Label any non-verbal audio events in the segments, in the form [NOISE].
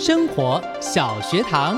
生活小学堂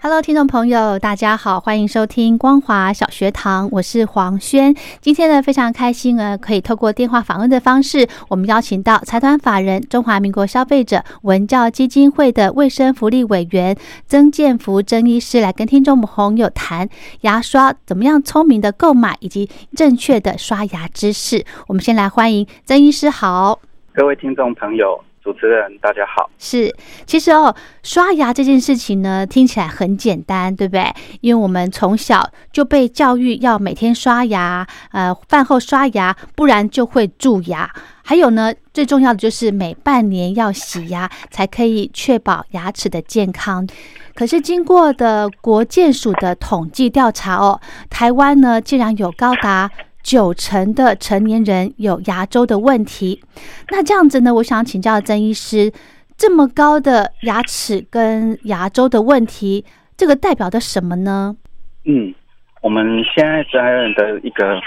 ，Hello，听众朋友，大家好，欢迎收听光华小学堂，我是黄轩。今天呢，非常开心呢，可以透过电话访问的方式，我们邀请到财团法人中华民国消费者文教基金会的卫生福利委员曾建福曾医师来跟听众朋友谈牙刷怎么样聪明的购买以及正确的刷牙知识。我们先来欢迎曾医师，好，各位听众朋友。主持人，大家好。是，其实哦，刷牙这件事情呢，听起来很简单，对不对？因为我们从小就被教育要每天刷牙，呃，饭后刷牙，不然就会蛀牙。还有呢，最重要的就是每半年要洗牙，才可以确保牙齿的健康。可是经过的国健署的统计调查哦，台湾呢，竟然有高达。九成的成年人有牙周的问题，那这样子呢？我想请教曾医师，这么高的牙齿跟牙周的问题，这个代表的什么呢？嗯，我们现在在人的一个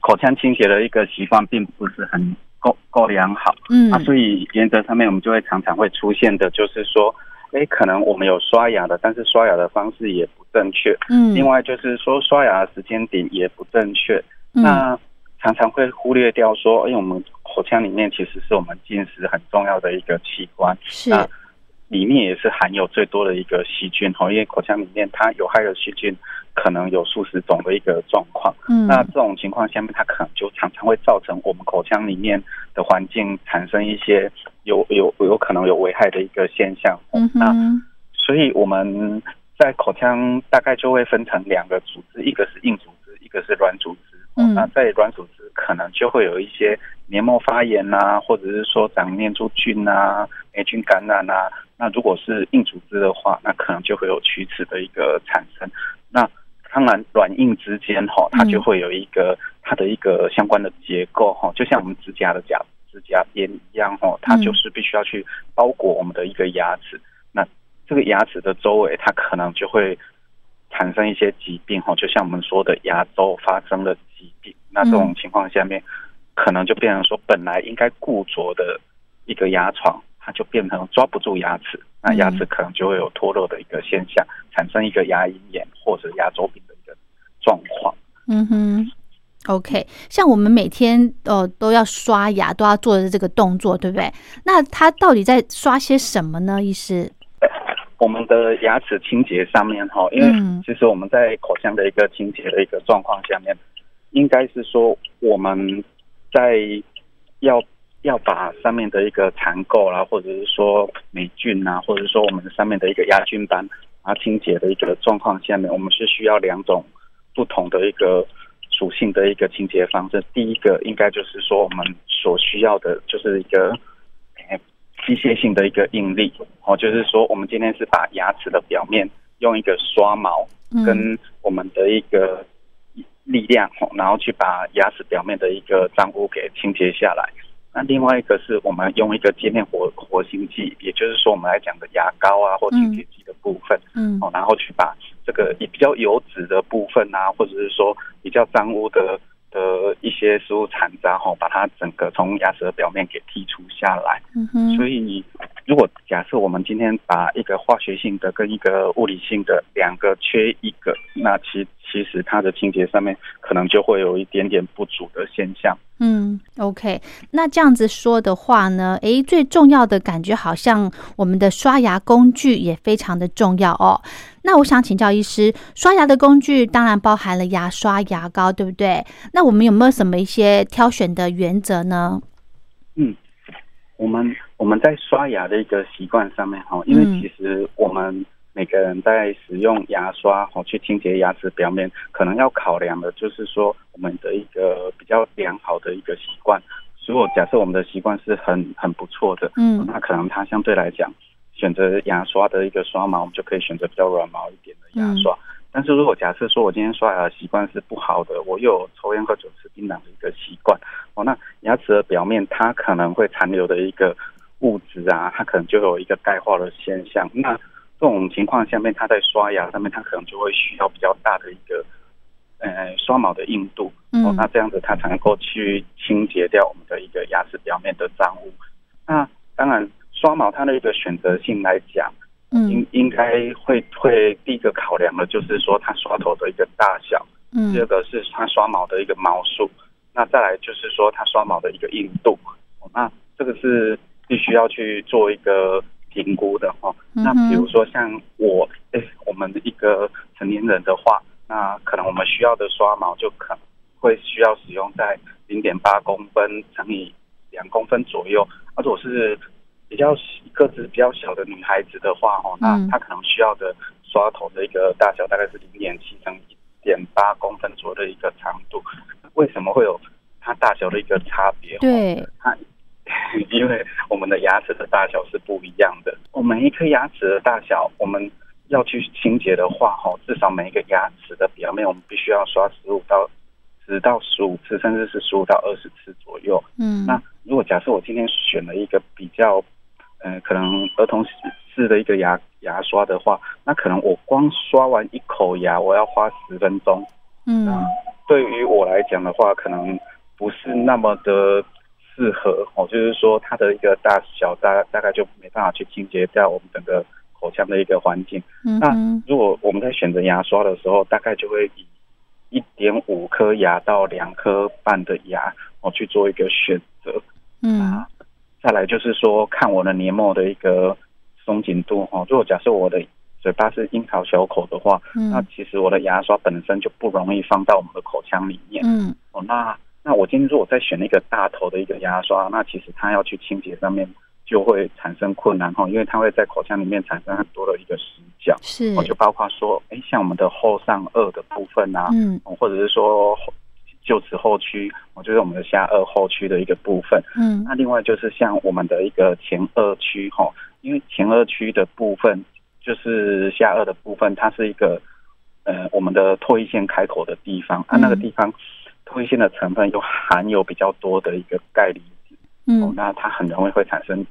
口腔清洁的一个习惯，并不是很够够良好。嗯，啊，所以原则上面，我们就会常常会出现的，就是说，哎，可能我们有刷牙的，但是刷牙的方式也不正确。嗯，另外就是说，刷牙的时间点也不正确。那常常会忽略掉说，因为我们口腔里面其实是我们进食很重要的一个器官，是里面也是含有最多的一个细菌哦。因为口腔里面它有害的细菌可能有数十种的一个状况，嗯，那这种情况下面，它可能就常常会造成我们口腔里面的环境产生一些有有有可能有危害的一个现象。嗯那所以我们在口腔大概就会分成两个组织，一个是硬组织，一个是软组织。嗯，那在软组织可能就会有一些黏膜发炎呐，或者是说长念珠菌呐、霉菌感染呐。那如果是硬组织的话，那可能就会有龋齿的一个产生。那当然，软硬之间哈，它就会有一个它的一个相关的结构哈，就像我们指甲的甲指甲边一样哈，它就是必须要去包裹我们的一个牙齿。那这个牙齿的周围，它可能就会。产生一些疾病哈，就像我们说的牙周发生了疾病，那这种情况下面，可能就变成说本来应该固着的一个牙床，它就变成抓不住牙齿，那牙齿可能就会有脱落的一个现象，产生一个牙龈炎或者牙周病的一个状况。嗯哼，OK，像我们每天呃都要刷牙，都要做的这个动作，对不对？那它到底在刷些什么呢？医师？我们的牙齿清洁上面哈，因为其实我们在口腔的一个清洁的一个状况下面，应该是说我们在要要把上面的一个残垢啦，或者是说霉菌啊，或者是说我们上面的一个牙菌斑啊清洁的一个状况下面，我们是需要两种不同的一个属性的一个清洁方式。第一个应该就是说我们所需要的就是一个。机械性的一个应力哦，就是说，我们今天是把牙齿的表面用一个刷毛跟我们的一个力量哦，然后去把牙齿表面的一个脏污给清洁下来。那另外一个是我们用一个界面活活性剂，也就是说我们来讲的牙膏啊或清洁剂的部分，嗯，哦，然后去把这个比较油脂的部分啊，或者是说比较脏污的。的一些食物残渣哈，把它整个从牙齿的表面给剔除下来。嗯哼。所以，如果假设我们今天把一个化学性的跟一个物理性的两个缺一个，那其其实它的清洁上面可能就会有一点点不足的现象。嗯，OK，那这样子说的话呢，诶，最重要的感觉好像我们的刷牙工具也非常的重要哦。那我想请教医师，刷牙的工具当然包含了牙刷、牙膏，对不对？那我们有没有什么一些挑选的原则呢？嗯，我们我们在刷牙的一个习惯上面哈，因为其实我们。每个人在使用牙刷哦去清洁牙齿表面，可能要考量的就是说我们的一个比较良好的一个习惯。如果假设我们的习惯是很很不错的，嗯，那可能它相对来讲选择牙刷的一个刷毛，我们就可以选择比较软毛一点的牙刷。但是如果假设说我今天刷牙的习惯是不好的，我有抽烟喝酒吃槟榔的一个习惯哦，那牙齿的表面它可能会残留的一个物质啊，它可能就有一个钙化的现象。那这种情况下面，它在刷牙上面，它可能就会需要比较大的一个，呃，刷毛的硬度，哦，那这样子它才能够去清洁掉我们的一个牙齿表面的脏物。那当然，刷毛它的一个选择性来讲，应应该会会第一个考量的就是说它刷头的一个大小，嗯，第二个是它刷毛的一个毛数，那再来就是说它刷毛的一个硬度，哦那这个是必须要去做一个。评估的哈，那比如说像我，哎，我们一个成年人的话，那可能我们需要的刷毛就可能会需要使用在零点八公分乘以两公分左右。而如果是比较个子比较小的女孩子的话，哦，那她可能需要的刷头的一个大小大概是零点七乘一点八公分左右的一个长度。为什么会有它大小的一个差别？对，它。[LAUGHS] 因为我们的牙齿的大小是不一样的，我们一颗牙齿的大小，我们要去清洁的话，哈，至少每一个牙齿的表面，我们必须要刷十五到十到十五次，甚至是十五到二十次左右。嗯，那如果假设我今天选了一个比较，嗯，可能儿童式的一个牙牙刷的话，那可能我光刷完一口牙，我要花十分钟。嗯，对于我来讲的话，可能不是那么的。适合哦，就是说它的一个大小大大概就没办法去清洁掉我们整个口腔的一个环境。那如果我们在选择牙刷的时候，大概就会以一点五颗牙到两颗半的牙哦去做一个选择。嗯，再来就是说看我的黏膜的一个松紧度哦。如果假设我的嘴巴是樱桃小口的话，那其实我的牙刷本身就不容易放到我们的口腔里面。嗯，哦那。那我今天如果再选一个大头的一个牙刷，那其实它要去清洁上面就会产生困难哈，因为它会在口腔里面产生很多的一个死角，是，就包括说，哎，像我们的后上颚的部分啊，嗯，或者是说臼齿后区，我就是我们的下颚后区的一个部分，嗯，那另外就是像我们的一个前颚区哈，因为前颚区的部分就是下颚的部分，它是一个呃我们的唾液腺开口的地方，啊，那个地方。唾腺的成分又含有比较多的一个钙离子，嗯，那它很容易会产生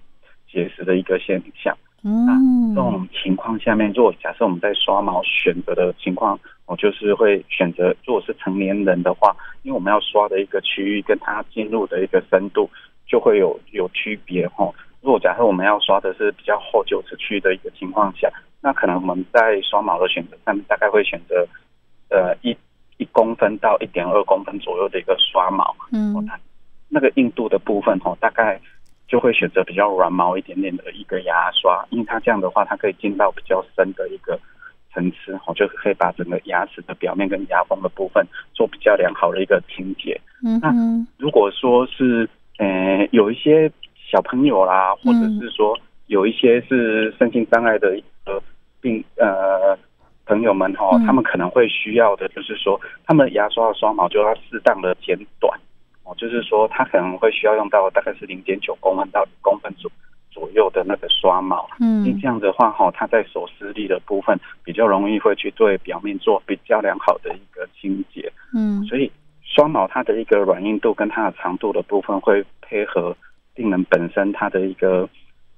结石的一个现象。嗯，这种情况下面，如果假设我们在刷毛选择的情况，我就是会选择，如果是成年人的话，因为我们要刷的一个区域跟它进入的一个深度就会有有区别哈。如果假设我们要刷的是比较厚臼齿区的一个情况下，那可能我们在刷毛的选择上面大概会选择呃一。一公分到一点二公分左右的一个刷毛，嗯，那个硬度的部分哦，大概就会选择比较软毛一点点的一个牙刷，因为它这样的话，它可以进到比较深的一个层次，哦，就是可以把整个牙齿的表面跟牙缝的部分做比较良好的一个清洁。嗯，那如果说是呃有一些小朋友啦，或者是说有一些是身心障碍的一个病，呃。朋友们哈，他们可能会需要的，就是说，他们牙刷的刷毛就要适当的剪短哦，就是说，他可能会需要用到大概是零点九公分到一公分左左右的那个刷毛，嗯，这样的话哈，它在手撕力的部分比较容易会去对表面做比较良好的一个清洁，嗯，所以刷毛它的一个软硬度跟它的长度的部分会配合病人本身它的一个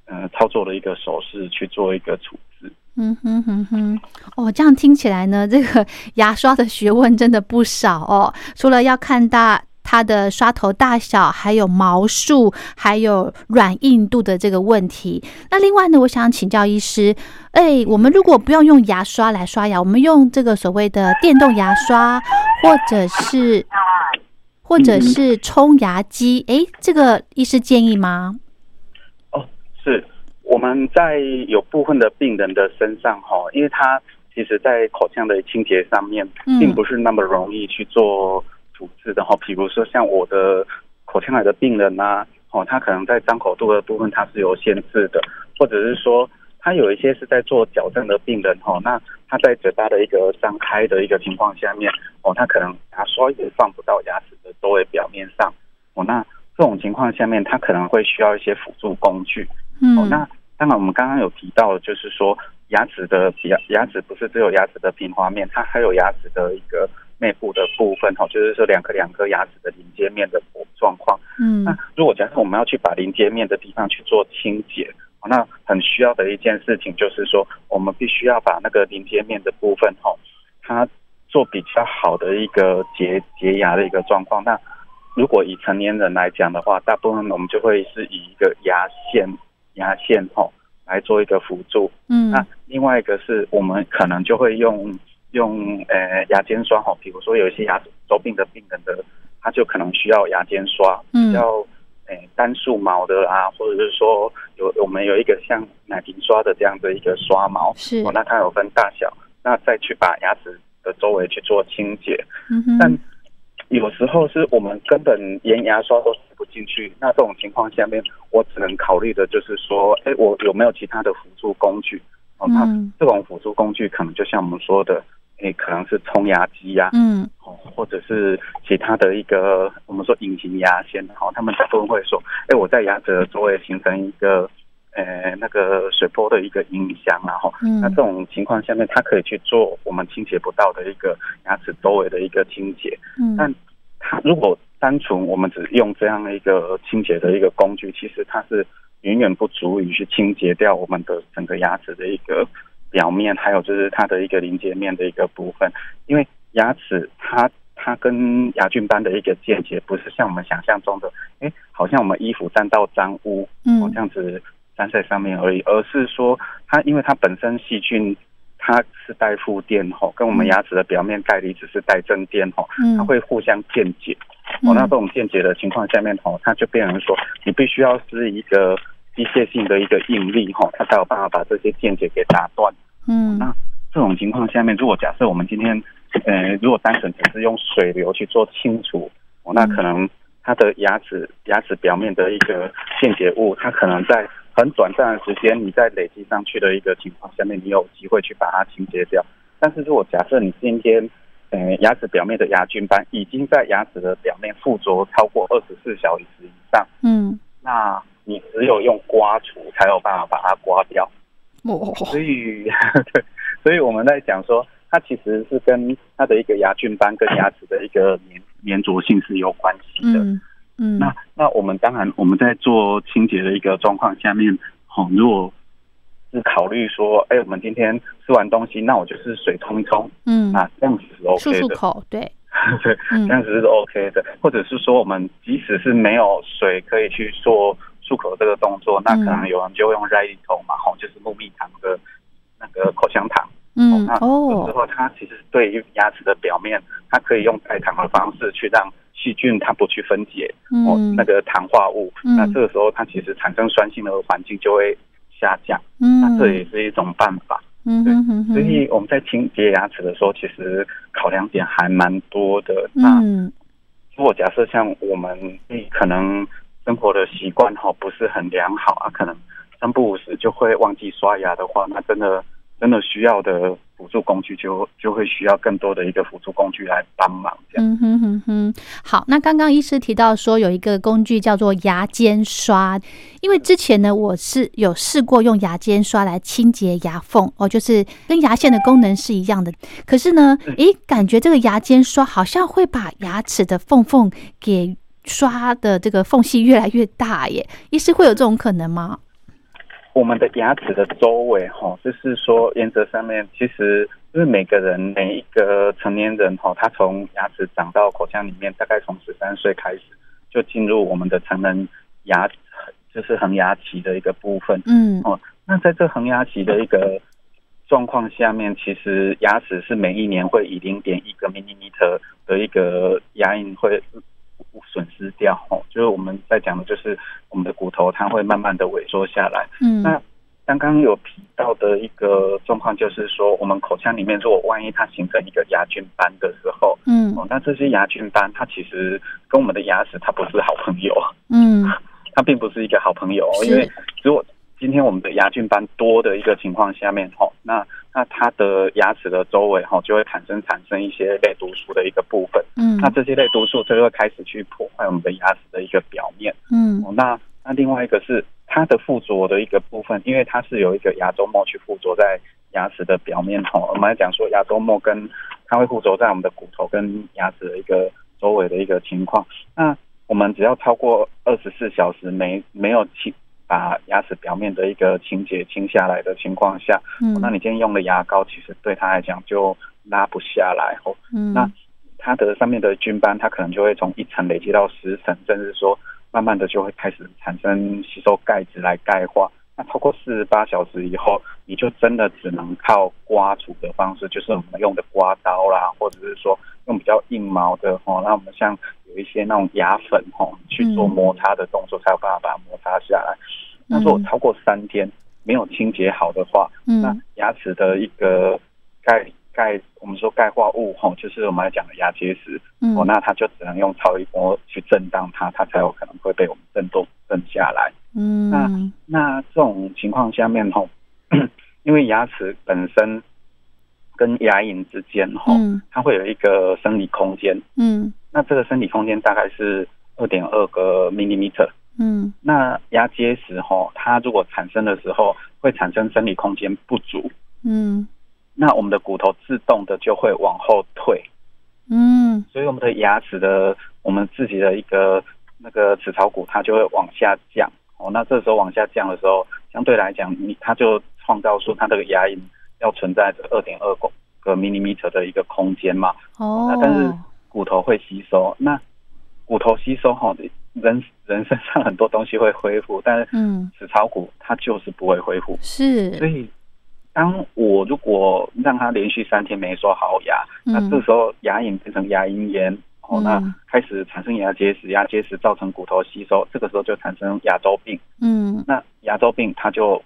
呃操作的一个手势去做一个处置。嗯哼哼哼，哦，这样听起来呢，这个牙刷的学问真的不少哦。[LAUGHS] 除了要看大它的刷头大小，还有毛数，还有软硬度的这个问题。那另外呢，我想请教医师，哎，我们如果不要用牙刷来刷牙，我们用这个所谓的电动牙刷，或者是或者是冲牙机，哎，这个医师建议吗？哦，是我们在有部分的病人的身上哈，因为他。其实，在口腔的清洁上面，并不是那么容易去做处置的哈。比如说，像我的口腔癌的病人呐，哦，他可能在张口度的部分，他是有限制的，或者是说，他有一些是在做矫正的病人哈，那他在嘴巴的一个张开的一个情况下面，哦，他可能牙刷也放不到牙齿的周围表面上，哦，那这种情况下面，他可能会需要一些辅助工具，哦，那当然我们刚刚有提到，就是说。牙齿的牙牙齿不是只有牙齿的平滑面，它还有牙齿的一个内部的部分哈，就是说两颗两颗牙齿的临接面的状况。嗯，那如果假设我们要去把临接面的地方去做清洁，那很需要的一件事情就是说，我们必须要把那个临接面的部分哈，它做比较好的一个洁洁牙的一个状况。那如果以成年人来讲的话，大部分我们就会是以一个牙线牙线哦。来做一个辅助，嗯，那另外一个是我们可能就会用用呃牙尖刷哦，比如说有一些牙齿周病的病人的，他就可能需要牙尖刷，嗯，要诶单数毛的啊，或者是说有我们有一个像奶瓶刷的这样的一个刷毛，是，那它有分大小，那再去把牙齿的周围去做清洁，嗯哼，但。有时候是我们根本连牙刷都塞不进去，那这种情况下面，我只能考虑的就是说，哎，我有没有其他的辅助工具？哦，那这种辅助工具可能就像我们说的，哎，可能是冲牙机呀，嗯，哦，或者是其他的一个我们说隐形牙线，好，他们大部分会说，哎，我在牙齿的周围形成一个。呃，那个水波的一个影响，然后，那这种情况下面，它可以去做我们清洁不到的一个牙齿周围的一个清洁。嗯，但它如果单纯我们只用这样的一个清洁的一个工具，其实它是远远不足以去清洁掉我们的整个牙齿的一个表面，还有就是它的一个临界面的一个部分。因为牙齿它它跟牙菌斑的一个间接，不是像我们想象中的，哎，好像我们衣服沾到脏污，嗯，这样子。粘在上面而已，而是说它，因为它本身细菌它是带负电吼，跟我们牙齿的表面钙离子是带正电吼，它会互相间接。哦，那这种间接的情况下面吼，它就变成说你必须要是一个机械性的一个应力吼，它才有办法把这些间接给打断。嗯，那这种情况下面，如果假设我们今天呃，如果单纯只是用水流去做清除，哦，那可能它的牙齿牙齿表面的一个间接物，它可能在很短暂的时间，你在累积上去的一个情况下面，你有机会去把它清洁掉。但是如果假设你今天，呃，牙齿表面的牙菌斑已经在牙齿的表面附着超过二十四小时以上，嗯，那你只有用刮除才有办法把它刮掉。哦，所以，[LAUGHS] 对，所以我们在讲说，它其实是跟它的一个牙菌斑跟牙齿的一个粘粘着性是有关系的。嗯，那那我们当然我们在做清洁的一个状况下面，哦，如果是考虑说，哎，我们今天吃完东西，那我就是水冲一冲，嗯，那这样子是 OK 的，漱漱口，对，[LAUGHS] 对，这样子是 OK 的。或者是说，我们即使是没有水可以去做漱口这个动作，那可能有人就用 r i 头嘛，吼，就是木蜜糖的那个口香糖，嗯，那之后它其实对于牙齿的表面，它可以用代糖的方式去让。细菌它不去分解哦，那个糖化物，那这个时候它其实产生酸性的环境就会下降，那这也是一种办法。嗯对，所以我们在清洁牙齿的时候，其实考量点还蛮多的。那如果假设像我们可能生活的习惯哈不是很良好啊，可能三不五时就会忘记刷牙的话，那真的。真的需要的辅助工具，就就会需要更多的一个辅助工具来帮忙。这样，嗯哼哼哼。好，那刚刚医师提到说有一个工具叫做牙尖刷，因为之前呢我是有试过用牙尖刷来清洁牙缝哦，就是跟牙线的功能是一样的。可是呢，诶，感觉这个牙尖刷好像会把牙齿的缝缝给刷的这个缝隙越来越大耶。医师会有这种可能吗？我们的牙齿的周围，哈，就是说原则上面，其实因为每个人每一个成年人哈，他从牙齿长到口腔里面，大概从十三岁开始就进入我们的成人牙，就是恒牙期的一个部分。嗯，哦，那在这恒牙期的一个状况下面，其实牙齿是每一年会以零点一个 millimeter 的一个牙龈会损失掉。哦，就是我们在讲的就是我们的骨头它会慢慢的萎缩下来。嗯，那刚刚有提到的一个状况，就是说我们口腔里面如果万一它形成一个牙菌斑的时候，嗯，哦，那这些牙菌斑它其实跟我们的牙齿它不是好朋友。嗯，[LAUGHS] 它并不是一个好朋友，因为如果今天我们的牙菌斑多的一个情况下面，吼，那那它的牙齿的周围，哈，就会产生产生一些类毒素的一个部分。嗯，那这些类毒素就会开始去破坏我们的牙齿的一个表面。嗯哦，那那另外一个是它的附着的一个部分，因为它是有一个牙周膜去附着在牙齿的表面，哦，我们来讲说牙周膜跟它会附着在我们的骨头跟牙齿的一个周围的一个情况。那我们只要超过二十四小时没没有清把牙齿表面的一个清洁清下来的情况下，嗯，那你今天用的牙膏其实对他来讲就拉不下来哦。嗯，那它的上面的菌斑，它可能就会从一层累积到十层，甚至说慢慢的就会开始产生吸收钙质来钙化。那超过四十八小时以后，你就真的只能靠刮除的方式，就是我们用的刮刀啦，或者是说用比较硬毛的哦，那我们像有一些那种牙粉哦，去做摩擦的动作，才有办法把它摩擦下来。那如果超过三天没有清洁好的话，嗯。那牙齿的一个钙钙，我们说钙化物吼，就是我们要讲的牙结石。嗯。哦，那它就只能用超音波去震荡它，它才有可能会被我们震动震下来。嗯。那那这种情况下面吼，[CLEARS THROAT] 因为牙齿本身跟牙龈之间吼，嗯。它会有一个生理空间，嗯。那这个生理空间大概是二点二个 millimeter。嗯。那牙结石吼，它如果产生的时候会产生生理空间不足，嗯那我们的骨头自动的就会往后退，嗯所以我们的牙齿的我们自己的一个那个齿槽骨它就会往下降。哦，那这时候往下降的时候，相对来讲，你它就创造出它这个牙龈要存在着二点二公个 millimeter 的一个空间嘛。哦那，但是骨头会吸收，那骨头吸收哈，人人身上很多东西会恢复，但是嗯齿槽骨它就是不会恢复。是所以，当我如果让他连续三天没刷好牙，那嗯这时候牙龈变成牙龈炎，哦，那嗯开始产生牙结石，牙结石造成骨头吸收，这个时候就产生牙周病。嗯。那牙周病它就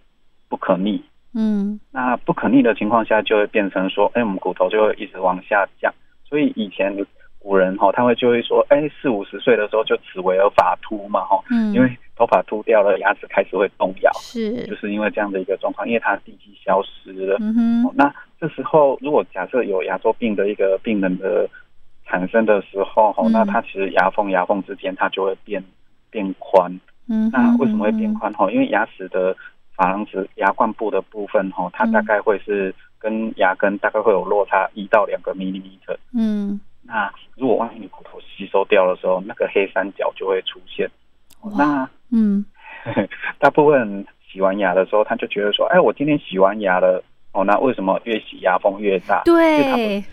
不可逆，嗯。那不可逆的情况下，就会变成说，哎，我们骨头就会一直往下降。所以以前古人哈、他会就会说，哎，四五十岁的时候就齿为而发秃嘛，哈、嗯，因为头发秃掉了，牙齿开始会动摇，是就是因为这样的一个状况，因为它地基消失了。嗯哼哦那这时候，如果假设有牙周病的一个病人的产生的时候，那它其实牙缝牙缝之间它就会变变宽。嗯哼，那为什么会变宽？哈，因为牙齿的珐琅质牙冠部的部分，哈，它大概会是跟牙根大概会有落差一到两个 millimeter。嗯那如果万一你骨头吸收掉的时候，那个黑三角就会出现。那嗯大部分洗完牙的时候，他就觉得说，哎，我今天洗完牙了。哦，那为什么越洗牙缝越大？对，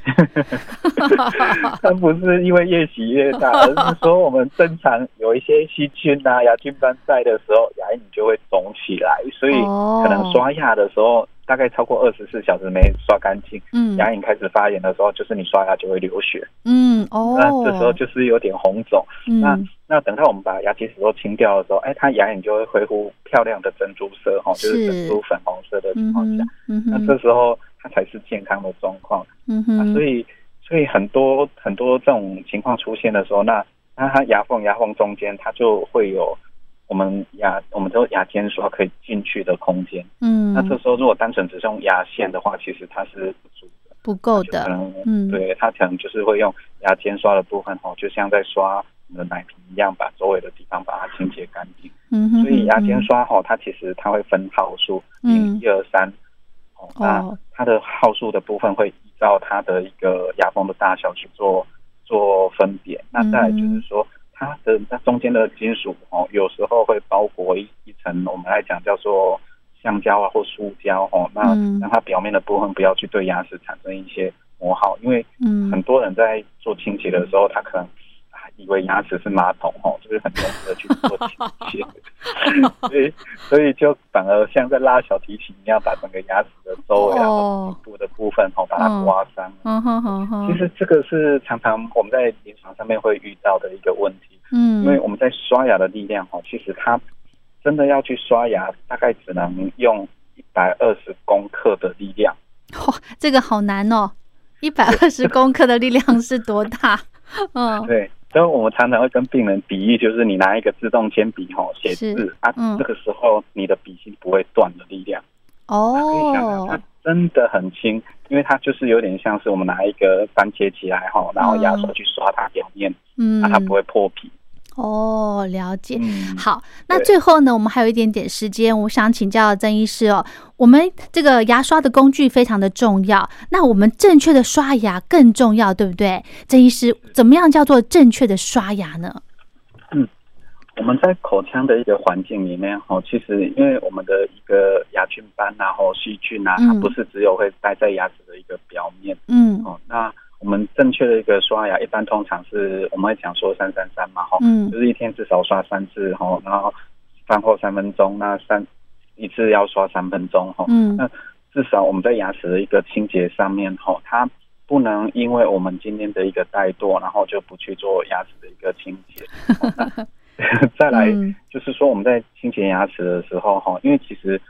它 [LAUGHS] 不是因为越洗越大，而是说我们正常有一些细菌啊、牙菌斑在的时候，牙龈就会肿起来，所以哦可能刷牙的时候，大概超过二十四小时没刷干净，嗯。牙龈开始发炎的时候，就是你刷牙就会流血，嗯哦，那这时候就是有点红肿。那嗯。那等到我们把牙结石都清掉的时候，哎，它牙龈就会恢复漂亮的珍珠色，哈，就是是珍珠粉红色的情嗯况下那这时候它才是健康的状况。啊，嗯哼，所以所以很多很多这种情况出现的时候，那那它牙缝牙缝中间它就会有我们牙我们说牙尖刷可以进去的空间。嗯。那这时候如果单纯只是用牙线的话，其实它是不足的，不够的，可能嗯。对它可能就是会用牙尖刷的部分哦，就像在刷我们的奶瓶一样，把周围的地方把它清洁干净。嗯哼，所以牙嗯尖刷哈，它其实它会分号数，嗯、一二三，哦，那哦它的号数的部分会依照它的一个牙缝的大小去做做分别。那再来就是说，它的它中间的金属哦，有时候会包裹一一层我们来讲叫做橡胶啊或塑胶哦，那让它表面的部分不要去对牙齿产生一些磨耗，因为很多人在做清洁的时候，他可能。以为牙齿是马桶哦，就是很容易的去做清洁，[LAUGHS] 所以所以就反而像在拉小提琴一样，把整个牙齿的周围啊、底部的部分哦，把它刮伤。嗯哼哼哼。其实这个是常常我们在临床上面会遇到的一个问题。嗯。因为我们在刷牙的力量哦，其实它真的要去刷牙，大概只能用一百二十公克的力量。哇，这个好难哦！一百二十 [LAUGHS] 公克的力量是多大？嗯，对。所以我们常常会跟病人比喻，就是你拿一个自动铅笔哈写字啊，这个时候你的笔芯不会断的力量哦，真的很轻，因为它就是有点像是我们拿一个番茄起来哈，然后牙刷去刷它表面，嗯，它不会破皮。哦，了解。好，那最后呢，我们还有一点点时间，我想请教曾医师哦。我们这个牙刷的工具非常的重要，那我们正确的刷牙更重要，对不对？曾医师，怎么样叫做正确的刷牙呢？嗯，我们在口腔的一个环境里面，哈，其实因为我们的一个牙菌斑啊，或细菌啊，它不是只有会待在牙齿的一个表面，嗯，哦，那。我们正确的一个刷牙，一般通常是我们会讲说三三三嘛，哈，就是一天至少刷三次，哈，然后饭后三分钟，那三一次要刷三分钟，哈，嗯。那至少我们在牙齿的一个清洁上面，哈，它不能因为我们今天的一个怠惰，然后就不去做牙齿的一个清洁。[LAUGHS] 再来就是说我们在清洁牙齿的时候，哈，因为其实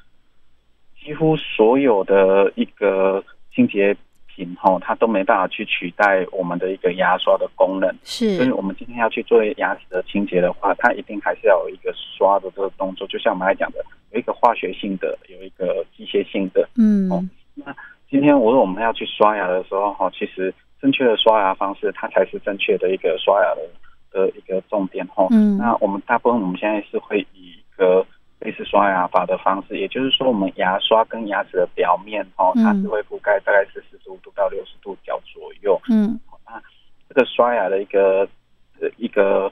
几乎所有的一个清洁。品哈它都没办法去取代我们的一个牙刷的功能，是。所以我们今天要去做牙齿的清洁的话，它一定还是要有一个刷的这个动作。就像我们来讲的，有一个化学性的，有一个机械性的。嗯。哦，那今天我说我们要去刷牙的时候，哈，其实正确的刷牙方式，它才是正确的一个刷牙的的一个重点。哈，嗯。那我们大部分我们现在是会以一个。类似刷牙法的方式，也就是说，我们牙刷跟牙齿的表面，哦，它是会覆盖大概是四十五度到六十度角左右。嗯，那这个刷牙的一个呃一个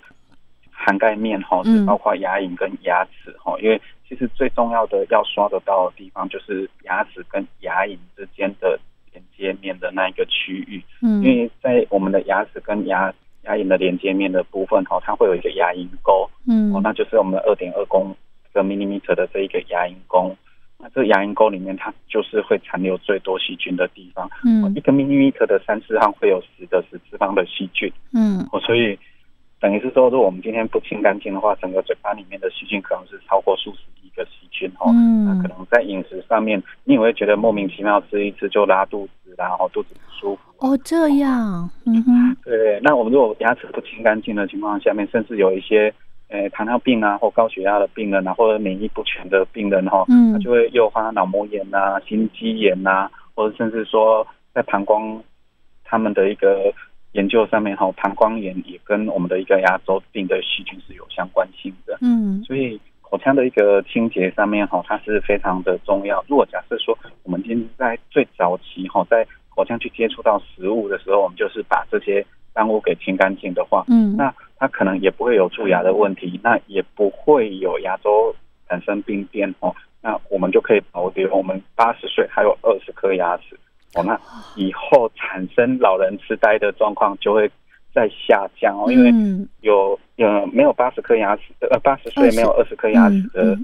涵盖面，哈，是包括牙龈跟牙齿，哈，因为其实最重要的要刷得到的地方，就是牙齿跟牙龈之间的连接面的那一个区域。嗯，因为在我们的牙齿跟牙牙龈的连接面的部分，哈，它会有一个牙龈沟。嗯，哦，那就是我们的二点二公。个 millimeter 的这一个牙龈沟，那这个牙龈沟里面，它就是会残留最多细菌的地方。嗯，一个 millimeter 的三次方会有十的十次方的细菌。嗯，哦，所以等于是说，如果我们今天不清干净的话，整个嘴巴里面的细菌可能是超过数十亿个细菌。哦，嗯，那可能在饮食上面，你也会觉得莫名其妙吃一吃就拉肚子，然后肚子不舒服。哦，这样，嗯哼，对。那我们如果牙齿不清干净的情况下面，甚至有一些。诶，糖尿病啊，或高血压的病人啊，或者免疫不全的病人哈，嗯，他就会诱发脑膜炎呐、心肌炎呐，或者甚至说在膀胱他们的一个研究上面哈，膀胱炎也跟我们的一个牙周病的细菌是有相关性的，嗯，所以口腔的一个清洁上面哈，它是非常的重要。如果假设说我们今天在最早期哈，在口腔去接触到食物的时候，我们就是把这些脏污给清干净的话，嗯，那。它可能也不会有蛀牙的问题，那也不会有牙周产生病变哦。那我们就可以保留我们八十岁还有二十颗牙齿哦。那以后产生老人痴呆的状况就会在下降哦，因为有有没有八十颗牙齿呃八十岁没有二十颗牙齿的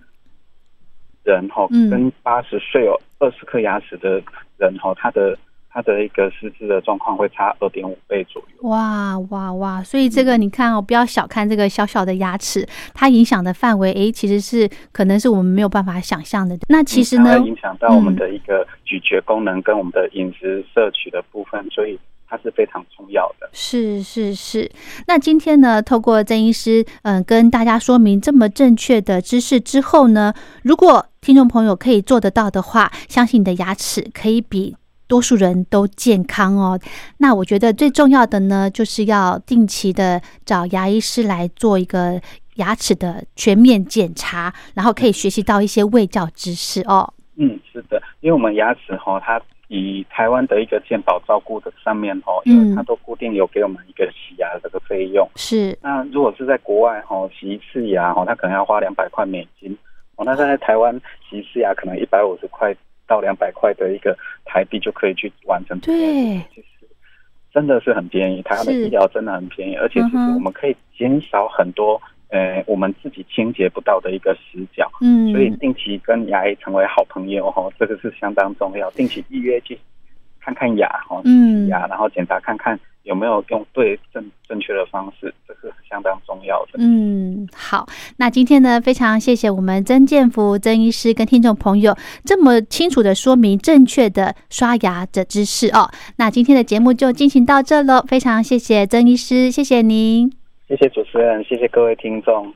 人哈，跟八十岁有二十颗牙齿的人哈，他的。他的一个失智的状况会差二点五倍左右。哇哇哇！所以这个你看哦，不要小看这个小小的牙齿，它影响的范围，诶，其实是可能是我们没有办法想象的。那其实呢，影响到我们的一个咀嚼功能跟我们的饮食摄取的部分，所以它是非常重要的。是是是。那今天呢，透过郑医师嗯跟大家说明这么正确的知识之后呢，如果听众朋友可以做得到的话，相信你的牙齿可以比。多数人都健康哦，那我觉得最重要的呢，就是要定期的找牙医师来做一个牙齿的全面检查，然后可以学习到一些卫教知识哦。嗯，是的，因为我们牙齿哈，它以台湾的一个健保照顾的上面哦，因为它都固定有给我们一个洗牙的这个费用。是，那如果是在国外哦，洗一次牙哦，它可能要花两百块美金。哦，那在台湾洗一次牙可能一百五十块到两百块的一个台币就可以去完成。对，其实真的是很便宜，台湾的医疗真的很便宜，而且其实我们可以减少很多呃我们自己清洁不到的一个死角。嗯，所以定期跟牙医成为好朋友哈，这个是相当重要。定期预约去看看牙哈，嗯，牙然后检查看看。有没有用对正正确的方式，这是相当重要的。嗯，好，那今天呢，非常谢谢我们曾建福曾医师跟听众朋友这么清楚的说明正确的刷牙的知识哦。那今天的节目就进行到这了，非常谢谢曾医师，谢谢您，谢谢主持人，谢谢各位听众。